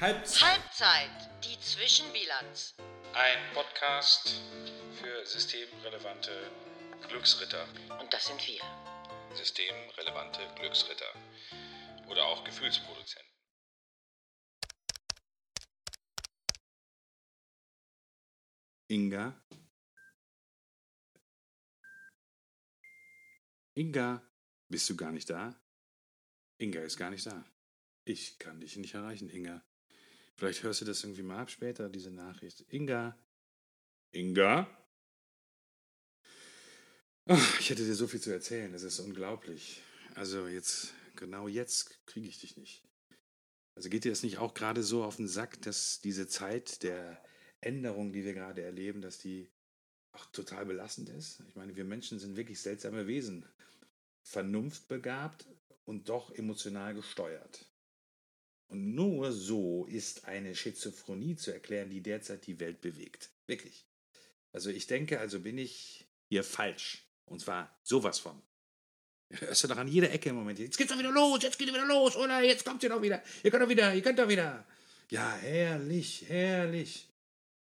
Halbzeit. Halbzeit, die Zwischenbilanz. Ein Podcast für systemrelevante Glücksritter. Und das sind wir. Systemrelevante Glücksritter. Oder auch Gefühlsproduzenten. Inga? Inga, bist du gar nicht da? Inga ist gar nicht da. Ich kann dich nicht erreichen, Inga. Vielleicht hörst du das irgendwie mal ab später, diese Nachricht. Inga? Inga? Ach, ich hätte dir so viel zu erzählen, das ist unglaublich. Also jetzt, genau jetzt kriege ich dich nicht. Also geht dir das nicht auch gerade so auf den Sack, dass diese Zeit der Änderung, die wir gerade erleben, dass die auch total belastend ist? Ich meine, wir Menschen sind wirklich seltsame Wesen. Vernunftbegabt und doch emotional gesteuert. Und nur so ist eine Schizophrenie zu erklären, die derzeit die Welt bewegt. Wirklich. Also ich denke, also bin ich hier falsch. Und zwar sowas von. Hörst du doch an jeder Ecke im Moment. Jetzt geht's doch wieder los, jetzt geht's wieder los, oder? Jetzt kommt ihr doch wieder. Ihr könnt doch wieder, ihr könnt doch wieder. Ja, herrlich, herrlich.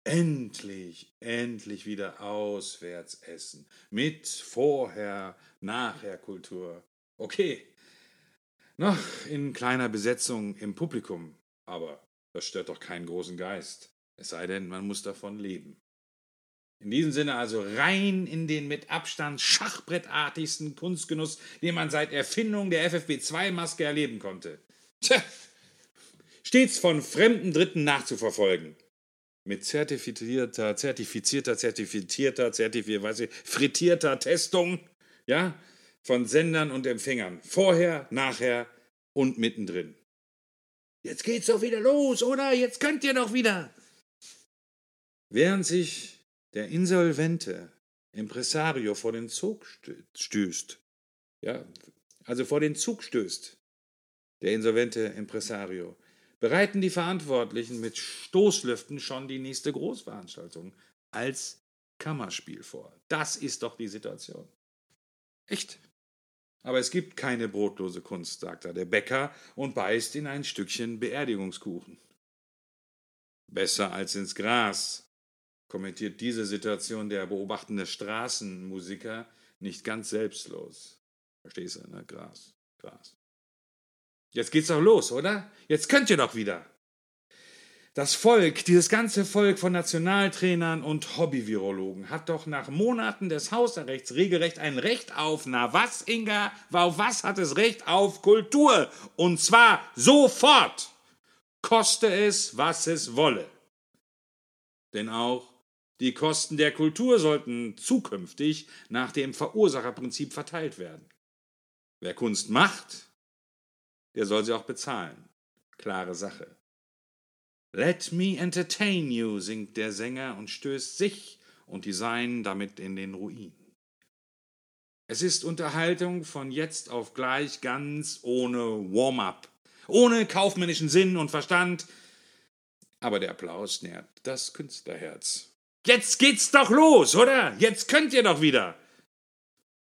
Endlich, endlich wieder auswärts essen. Mit Vorher, Nachher Kultur. Okay. Noch in kleiner Besetzung im Publikum. Aber das stört doch keinen großen Geist. Es sei denn, man muss davon leben. In diesem Sinne also rein in den mit Abstand schachbrettartigsten Kunstgenuss, den man seit Erfindung der FFP2-Maske erleben konnte. Tja, stets von fremden Dritten nachzuverfolgen. Mit zertifizierter, zertifizierter, zertifizierter, zertifizier, weiß ich, frittierter Testung, ja, von Sendern und Empfängern. Vorher, nachher und mittendrin. Jetzt geht's doch wieder los, oder? Jetzt könnt ihr doch wieder. Während sich der insolvente Impresario vor den Zug stößt, ja, also vor den Zug stößt, der insolvente Impresario, bereiten die Verantwortlichen mit Stoßlüften schon die nächste Großveranstaltung als Kammerspiel vor. Das ist doch die Situation. Echt. Aber es gibt keine brotlose Kunst, sagt da der Bäcker und beißt in ein Stückchen Beerdigungskuchen. Besser als ins Gras, kommentiert diese Situation der beobachtende Straßenmusiker nicht ganz selbstlos. Verstehst du, ne? Gras, Gras. Jetzt geht's doch los, oder? Jetzt könnt ihr doch wieder. Das Volk, dieses ganze Volk von Nationaltrainern und Hobbyvirologen hat doch nach Monaten des Hausrechts regelrecht ein Recht auf, na was, Inga? Auf was hat es Recht auf Kultur? Und zwar sofort! Koste es, was es wolle. Denn auch die Kosten der Kultur sollten zukünftig nach dem Verursacherprinzip verteilt werden. Wer Kunst macht, der soll sie auch bezahlen. Klare Sache. Let me entertain you, singt der Sänger und stößt sich und die Seinen damit in den Ruin. Es ist Unterhaltung von jetzt auf gleich ganz ohne Warm-up, ohne kaufmännischen Sinn und Verstand, aber der Applaus nährt das Künstlerherz. Jetzt geht's doch los, oder? Jetzt könnt ihr doch wieder.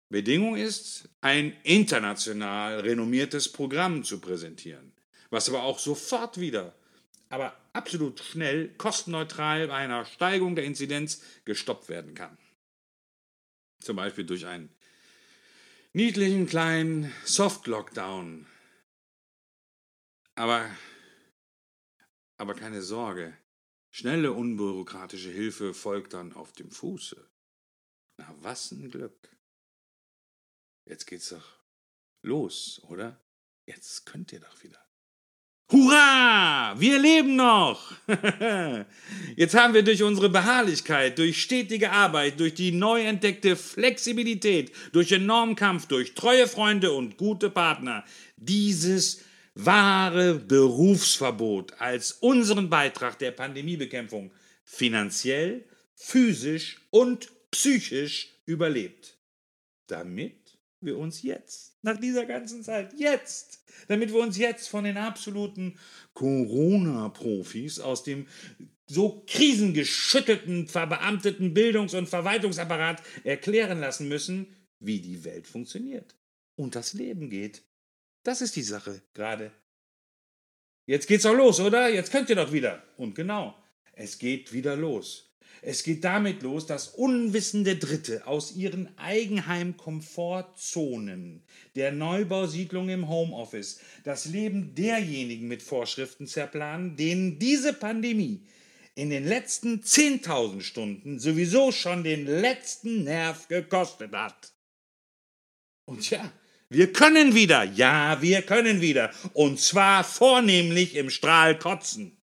Bedingung ist, ein international renommiertes Programm zu präsentieren, was aber auch sofort wieder, aber absolut schnell, kostenneutral bei einer Steigung der Inzidenz gestoppt werden kann. Zum Beispiel durch einen niedlichen kleinen Soft-Lockdown. Aber, aber keine Sorge, Schnelle, unbürokratische Hilfe folgt dann auf dem Fuße. Na, was ein Glück. Jetzt geht's doch los, oder? Jetzt könnt ihr doch wieder. Hurra! Wir leben noch! Jetzt haben wir durch unsere Beharrlichkeit, durch stetige Arbeit, durch die neu entdeckte Flexibilität, durch enormen Kampf, durch treue Freunde und gute Partner dieses wahre Berufsverbot als unseren Beitrag der Pandemiebekämpfung finanziell, physisch und psychisch überlebt. Damit wir uns jetzt, nach dieser ganzen Zeit, jetzt, damit wir uns jetzt von den absoluten Corona-Profis aus dem so krisengeschüttelten, verbeamteten Bildungs- und Verwaltungsapparat erklären lassen müssen, wie die Welt funktioniert und das Leben geht. Das ist die Sache gerade. Jetzt geht's doch los, oder? Jetzt könnt ihr doch wieder. Und genau, es geht wieder los. Es geht damit los, dass unwissende Dritte aus ihren Eigenheim-Komfortzonen der Neubausiedlung im Homeoffice das Leben derjenigen mit Vorschriften zerplanen, denen diese Pandemie in den letzten 10.000 Stunden sowieso schon den letzten Nerv gekostet hat. Und ja, wir können wieder, ja, wir können wieder, und zwar vornehmlich im Strahl kotzen.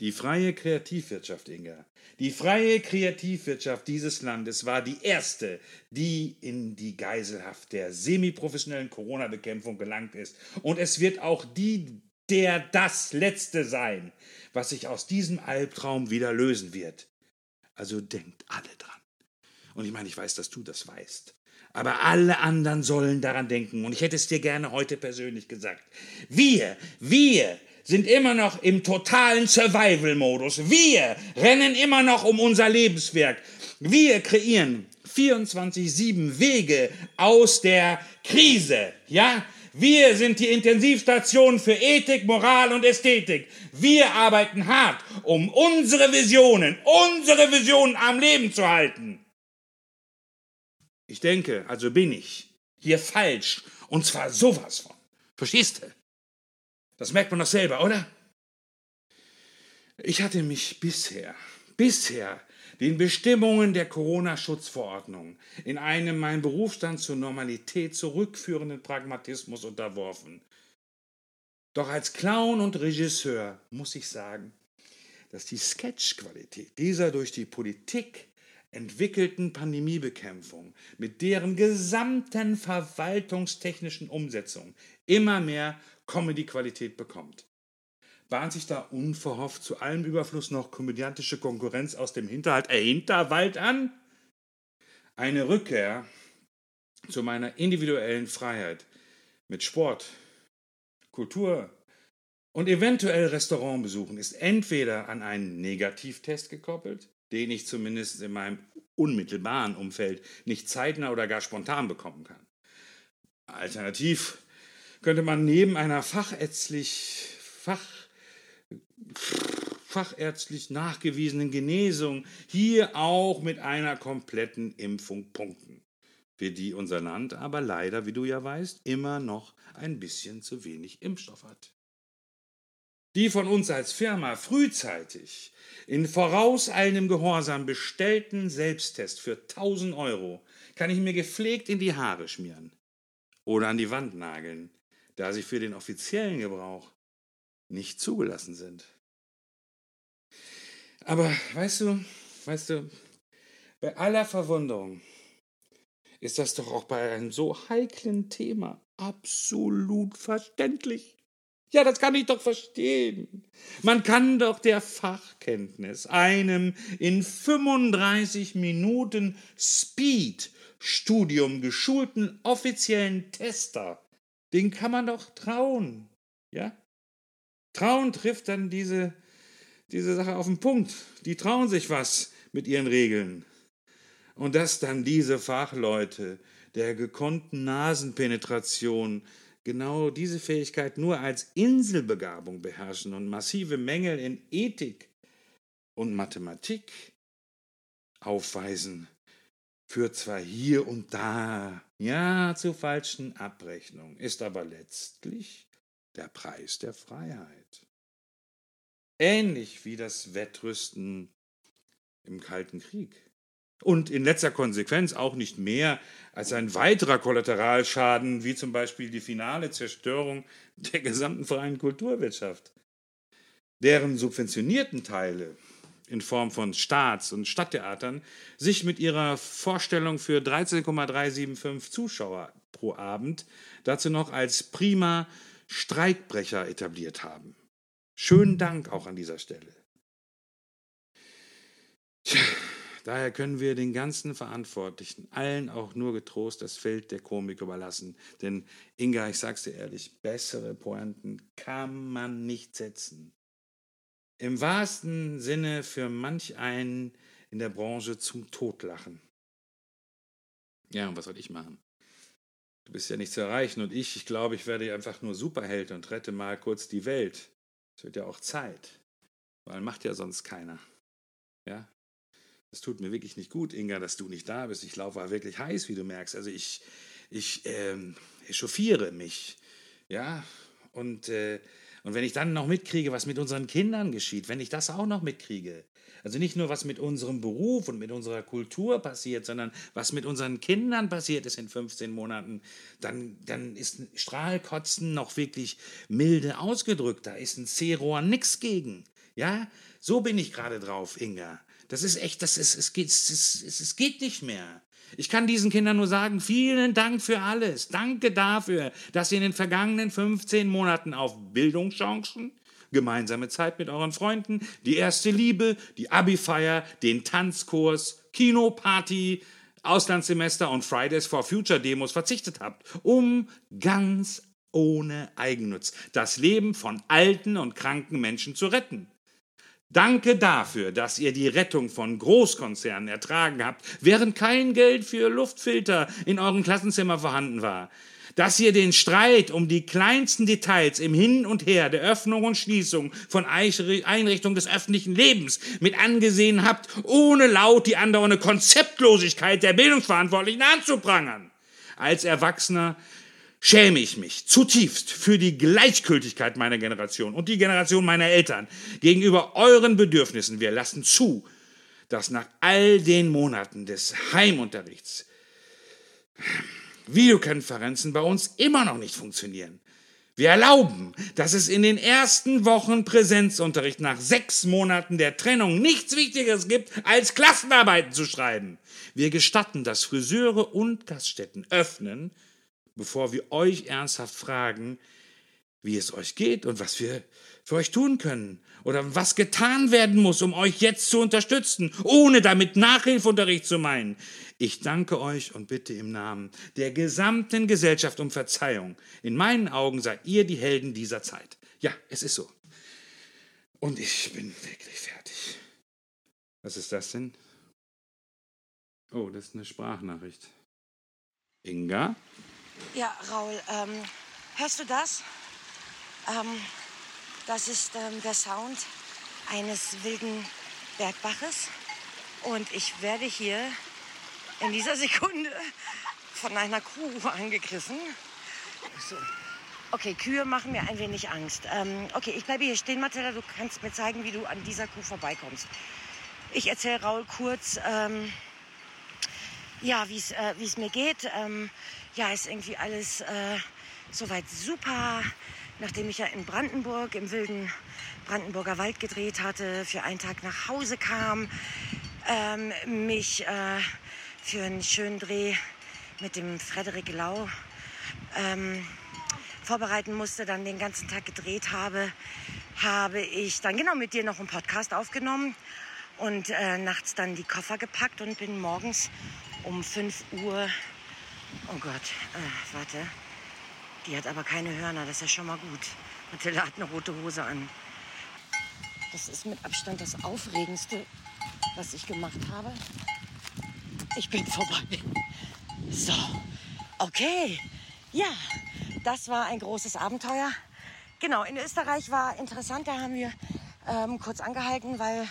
Die freie Kreativwirtschaft, Inga, die freie Kreativwirtschaft dieses Landes war die erste, die in die Geiselhaft der semiprofessionellen Corona-Bekämpfung gelangt ist. Und es wird auch die, der das Letzte sein, was sich aus diesem Albtraum wieder lösen wird. Also denkt alle dran. Und ich meine, ich weiß, dass du das weißt. Aber alle anderen sollen daran denken. Und ich hätte es dir gerne heute persönlich gesagt. Wir, wir, sind immer noch im totalen Survival-Modus. Wir rennen immer noch um unser Lebenswerk. Wir kreieren 24-7 Wege aus der Krise. Ja? Wir sind die Intensivstation für Ethik, Moral und Ästhetik. Wir arbeiten hart, um unsere Visionen, unsere Visionen am Leben zu halten. Ich denke, also bin ich hier falsch. Und zwar sowas von. Verstehst du? Das merkt man doch selber, oder? Ich hatte mich bisher, bisher den Bestimmungen der Corona-Schutzverordnung in einem mein Berufsstand zur Normalität zurückführenden Pragmatismus unterworfen. Doch als Clown und Regisseur muss ich sagen, dass die Sketchqualität dieser durch die Politik entwickelten Pandemiebekämpfung mit deren gesamten verwaltungstechnischen Umsetzung immer mehr Comedy-Qualität bekommt. Bahnt sich da unverhofft zu allem Überfluss noch komödiantische Konkurrenz aus dem Hinterhalt, äh, Hinterwald an? Eine Rückkehr zu meiner individuellen Freiheit mit Sport, Kultur und eventuell Restaurantbesuchen ist entweder an einen Negativtest gekoppelt, den ich zumindest in meinem unmittelbaren Umfeld nicht zeitnah oder gar spontan bekommen kann. Alternativ könnte man neben einer fachärztlich, Fach, fachärztlich nachgewiesenen Genesung hier auch mit einer kompletten Impfung punkten, für die unser Land aber leider, wie du ja weißt, immer noch ein bisschen zu wenig Impfstoff hat. Die von uns als Firma frühzeitig in vorauseilendem Gehorsam bestellten Selbsttest für 1000 Euro kann ich mir gepflegt in die Haare schmieren oder an die Wand nageln da sie für den offiziellen Gebrauch nicht zugelassen sind. Aber weißt du, weißt du, bei aller Verwunderung ist das doch auch bei einem so heiklen Thema absolut verständlich. Ja, das kann ich doch verstehen. Man kann doch der Fachkenntnis einem in 35 Minuten Speed-Studium geschulten offiziellen Tester den kann man doch trauen. Ja? Trauen trifft dann diese, diese Sache auf den Punkt. Die trauen sich was mit ihren Regeln. Und dass dann diese Fachleute der gekonnten Nasenpenetration genau diese Fähigkeit nur als Inselbegabung beherrschen und massive Mängel in Ethik und Mathematik aufweisen, führt zwar hier und da, ja, zu falschen Abrechnungen, ist aber letztlich der Preis der Freiheit. Ähnlich wie das Wettrüsten im Kalten Krieg. Und in letzter Konsequenz auch nicht mehr als ein weiterer Kollateralschaden, wie zum Beispiel die finale Zerstörung der gesamten freien Kulturwirtschaft, deren subventionierten Teile in Form von Staats- und Stadttheatern sich mit ihrer Vorstellung für 13,375 Zuschauer pro Abend dazu noch als prima Streikbrecher etabliert haben. Schönen Dank auch an dieser Stelle. Tja, daher können wir den ganzen Verantwortlichen, allen auch nur getrost das Feld der Komik überlassen. Denn Inga, ich sag's dir ehrlich, bessere Pointen kann man nicht setzen im wahrsten Sinne für manch einen in der Branche zum Totlachen. Ja, und was soll ich machen? Du bist ja nicht zu erreichen und ich, ich glaube, ich werde einfach nur Superheld und rette mal kurz die Welt. Es wird ja auch Zeit, weil macht ja sonst keiner. Ja, es tut mir wirklich nicht gut, Inga, dass du nicht da bist. Ich laufe wirklich heiß, wie du merkst. Also ich, ich ähm, echauffiere mich. Ja, und, äh, und wenn ich dann noch mitkriege, was mit unseren Kindern geschieht, wenn ich das auch noch mitkriege, also nicht nur, was mit unserem Beruf und mit unserer Kultur passiert, sondern was mit unseren Kindern passiert ist in 15 Monaten, dann, dann ist Strahlkotzen noch wirklich milde ausgedrückt. Da ist ein C-Rohr nix gegen. Ja, so bin ich gerade drauf, Inga. Das ist echt, das ist, es geht, es, es, es geht nicht mehr. Ich kann diesen Kindern nur sagen, vielen Dank für alles. Danke dafür, dass ihr in den vergangenen 15 Monaten auf Bildungschancen, gemeinsame Zeit mit euren Freunden, die erste Liebe, die Abi-Feier, den Tanzkurs, Kinoparty, Auslandssemester und Fridays for Future Demos verzichtet habt, um ganz ohne Eigennutz das Leben von alten und kranken Menschen zu retten. Danke dafür, dass ihr die Rettung von Großkonzernen ertragen habt, während kein Geld für Luftfilter in eurem Klassenzimmer vorhanden war. Dass ihr den Streit um die kleinsten Details im Hin und Her der Öffnung und Schließung von Einrichtungen des öffentlichen Lebens mit angesehen habt, ohne laut die andauernde Konzeptlosigkeit der Bildungsverantwortlichen anzuprangern. Als Erwachsener schäme ich mich zutiefst für die Gleichgültigkeit meiner Generation und die Generation meiner Eltern gegenüber euren Bedürfnissen. Wir lassen zu, dass nach all den Monaten des Heimunterrichts Videokonferenzen bei uns immer noch nicht funktionieren. Wir erlauben, dass es in den ersten Wochen Präsenzunterricht nach sechs Monaten der Trennung nichts Wichtigeres gibt, als Klassenarbeiten zu schreiben. Wir gestatten, dass Friseure und Gaststätten öffnen, bevor wir euch ernsthaft fragen, wie es euch geht und was wir für euch tun können oder was getan werden muss, um euch jetzt zu unterstützen, ohne damit Nachhilfunterricht zu meinen. Ich danke euch und bitte im Namen der gesamten Gesellschaft um Verzeihung. In meinen Augen seid ihr die Helden dieser Zeit. Ja, es ist so. Und ich bin wirklich fertig. Was ist das denn? Oh, das ist eine Sprachnachricht. Inga? Ja, Raul, ähm, hörst du das? Ähm, das ist ähm, der Sound eines wilden Bergbaches. Und ich werde hier in dieser Sekunde von einer Kuh angegriffen. So. Okay, Kühe machen mir ein wenig Angst. Ähm, okay, ich bleibe hier stehen, Marcella. Du kannst mir zeigen, wie du an dieser Kuh vorbeikommst. Ich erzähle Raul kurz, ähm, ja, wie äh, es mir geht. Ähm, ja, ist irgendwie alles äh, soweit super. Nachdem ich ja in Brandenburg im wilden Brandenburger Wald gedreht hatte, für einen Tag nach Hause kam, ähm, mich äh, für einen schönen Dreh mit dem Frederik Lau ähm, vorbereiten musste, dann den ganzen Tag gedreht habe, habe ich dann genau mit dir noch einen Podcast aufgenommen und äh, nachts dann die Koffer gepackt und bin morgens um 5 Uhr Oh Gott, äh, warte. Die hat aber keine Hörner, das ist ja schon mal gut. Mathilda hat eine rote Hose an. Das ist mit Abstand das Aufregendste, was ich gemacht habe. Ich bin vorbei. So, okay. Ja, das war ein großes Abenteuer. Genau, in Österreich war interessant. Da haben wir ähm, kurz angehalten, weil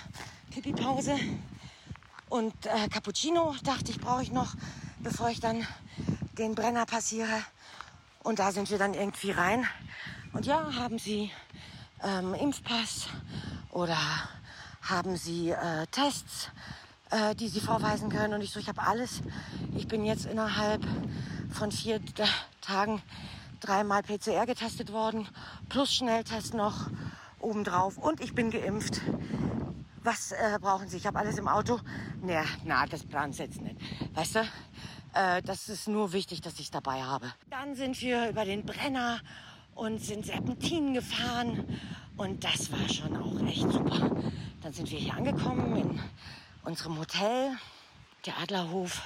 Pipi-Pause und äh, Cappuccino dachte ich, brauche ich noch, bevor ich dann den Brenner passiere. Und da sind wir dann irgendwie rein. Und ja, haben Sie ähm, Impfpass oder haben Sie äh, Tests, äh, die Sie vorweisen können? Und ich so, ich habe alles. Ich bin jetzt innerhalb von vier Tagen dreimal PCR getestet worden, plus Schnelltest noch obendrauf. Und ich bin geimpft. Was äh, brauchen Sie? Ich habe alles im Auto. Na, na, das plant jetzt nicht. Weißt du? Äh, das ist nur wichtig, dass ich es dabei habe. Dann sind wir über den Brenner und sind Serpentinen gefahren. Und das war schon auch echt super. Dann sind wir hier angekommen in unserem Hotel. Der Adlerhof,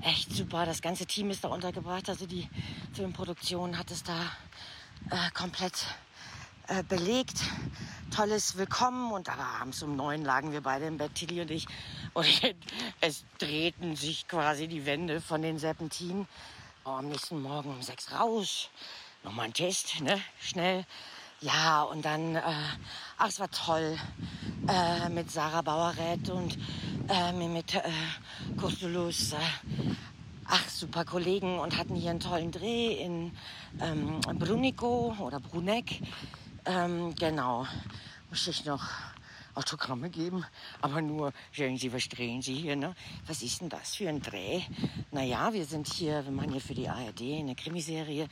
echt super. Das ganze Team ist da untergebracht. Also die Filmproduktion hat es da äh, komplett äh, belegt. Tolles Willkommen. Und aber abends um neun lagen wir beide im Bett, Tilly und ich. Und es drehten sich quasi die Wände von den Serpentinen, oh, am nächsten Morgen um sechs raus. Nochmal ein Test, ne? Schnell. Ja, und dann, äh, ach, es war toll äh, mit Sarah Bauerrett und äh, mit äh, Kostulus. Äh, ach, super Kollegen und hatten hier einen tollen Dreh in ähm, Brunico oder Bruneck. Ähm, genau, muss ich noch Autogramme geben, aber nur, schauen Sie, was drehen Sie hier, ne? Was ist denn das für ein Dreh? Naja, wir sind hier, wir machen hier für die ARD eine Krimiserie.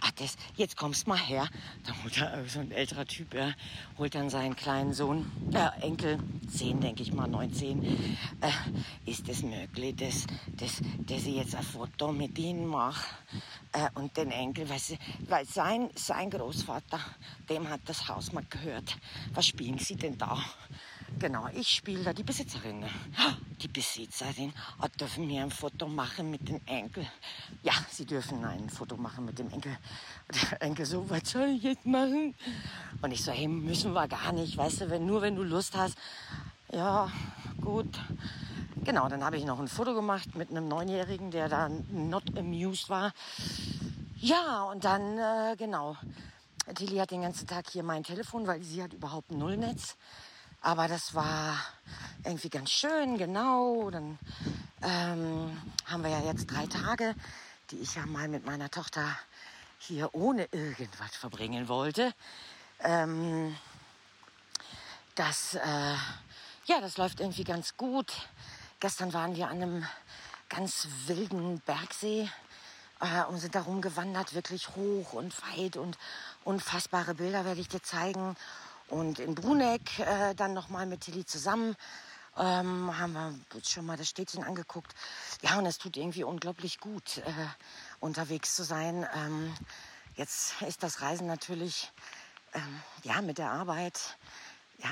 Ach, das, jetzt kommst mal her. Da holt er, so ein älterer Typ, er holt dann seinen kleinen Sohn, äh, Enkel, zehn, denke ich mal, neun, zehn. Äh, ist es möglich, dass, dass, dass ich jetzt ein Foto mit Ihnen mache? Äh, und den Enkel, weil, sie, weil sein, sein Großvater, dem hat das Haus mal gehört. Was spielen Sie denn da? Genau, ich spiele da die Besitzerin. Die Besitzerin dürfen mir ein Foto machen mit dem Enkel. Ja, sie dürfen ein Foto machen mit dem Enkel. Der Enkel so, was soll ich jetzt machen? Und ich so, hey, müssen wir gar nicht, weißt du, wenn, nur wenn du Lust hast. Ja, gut. Genau, dann habe ich noch ein Foto gemacht mit einem Neunjährigen, der da not amused war. Ja, und dann, äh, genau. Tilly hat den ganzen Tag hier mein Telefon, weil sie hat überhaupt ein Nullnetz. Aber das war irgendwie ganz schön, genau. Dann ähm, haben wir ja jetzt drei Tage, die ich ja mal mit meiner Tochter hier ohne irgendwas verbringen wollte. Ähm, das, äh, ja, das läuft irgendwie ganz gut. Gestern waren wir an einem ganz wilden Bergsee äh, und sind da rumgewandert, wirklich hoch und weit und unfassbare Bilder werde ich dir zeigen. Und in Bruneck äh, dann nochmal mit Tilly zusammen ähm, haben wir uns schon mal das Städtchen angeguckt. Ja, und es tut irgendwie unglaublich gut, äh, unterwegs zu sein. Ähm, jetzt ist das Reisen natürlich, ähm, ja, mit der Arbeit, ja,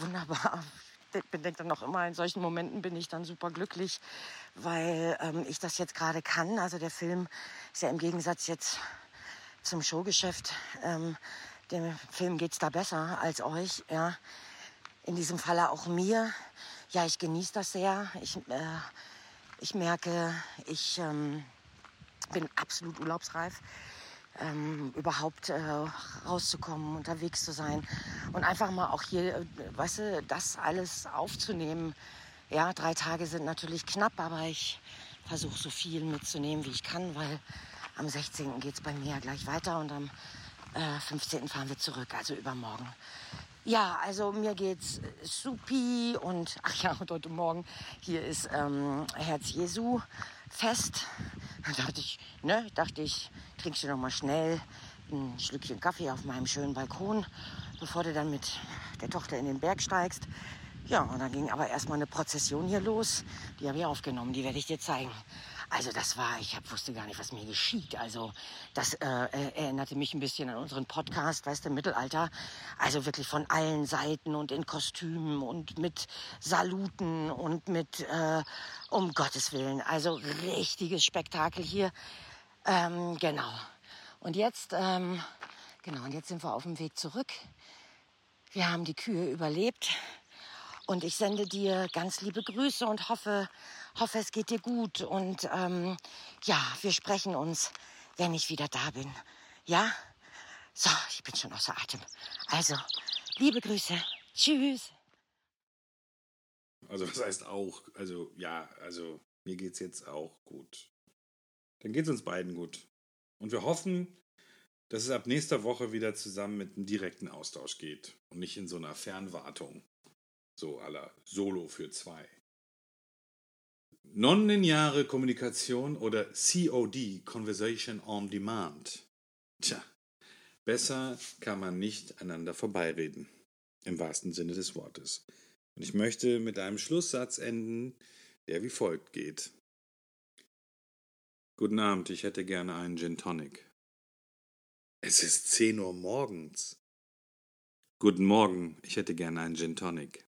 wunderbar. Ich denke dann noch immer, in solchen Momenten bin ich dann super glücklich, weil ähm, ich das jetzt gerade kann. Also der Film ist ja im Gegensatz jetzt zum Showgeschäft ähm, dem Film geht es da besser als euch. Ja. In diesem Falle auch mir. Ja, ich genieße das sehr. Ich, äh, ich merke, ich ähm, bin absolut urlaubsreif. Ähm, überhaupt äh, rauszukommen, unterwegs zu sein und einfach mal auch hier, äh, weißt du, das alles aufzunehmen. Ja, drei Tage sind natürlich knapp, aber ich versuche so viel mitzunehmen, wie ich kann, weil am 16. geht es bei mir ja gleich weiter und am äh, 15. fahren wir zurück, also übermorgen. Ja, also mir geht's supi und ach ja, und heute Morgen hier ist ähm, Herz Jesu Fest. Da dachte ich, ne, dachte ich, trinkst du noch mal schnell ein Schlückchen Kaffee auf meinem schönen Balkon, bevor du dann mit der Tochter in den Berg steigst. Ja, und dann ging aber erstmal eine Prozession hier los. Die habe ich aufgenommen, die werde ich dir zeigen. Also das war, ich hab, wusste gar nicht, was mir geschieht. Also das äh, äh, erinnerte mich ein bisschen an unseren Podcast, weißt du, Mittelalter. Also wirklich von allen Seiten und in Kostümen und mit Saluten und mit, äh, um Gottes Willen, also richtiges Spektakel hier. Ähm, genau. Und jetzt, ähm, genau, und jetzt sind wir auf dem Weg zurück. Wir haben die Kühe überlebt. Und ich sende dir ganz liebe Grüße und hoffe, hoffe, es geht dir gut. Und ähm, ja, wir sprechen uns, wenn ich wieder da bin. Ja? So, ich bin schon außer Atem. Also, liebe Grüße. Tschüss. Also, was heißt auch? Also, ja, also, mir geht's jetzt auch gut. Dann geht's uns beiden gut. Und wir hoffen, dass es ab nächster Woche wieder zusammen mit einem direkten Austausch geht und nicht in so einer Fernwartung. So aller Solo für zwei. Nonlineare Kommunikation oder COD, Conversation on Demand. Tja, besser kann man nicht einander vorbeireden. Im wahrsten Sinne des Wortes. Und ich möchte mit einem Schlusssatz enden, der wie folgt geht. Guten Abend, ich hätte gerne einen Gin Tonic. Es ist 10 Uhr morgens. Guten Morgen, ich hätte gerne einen Gin Tonic.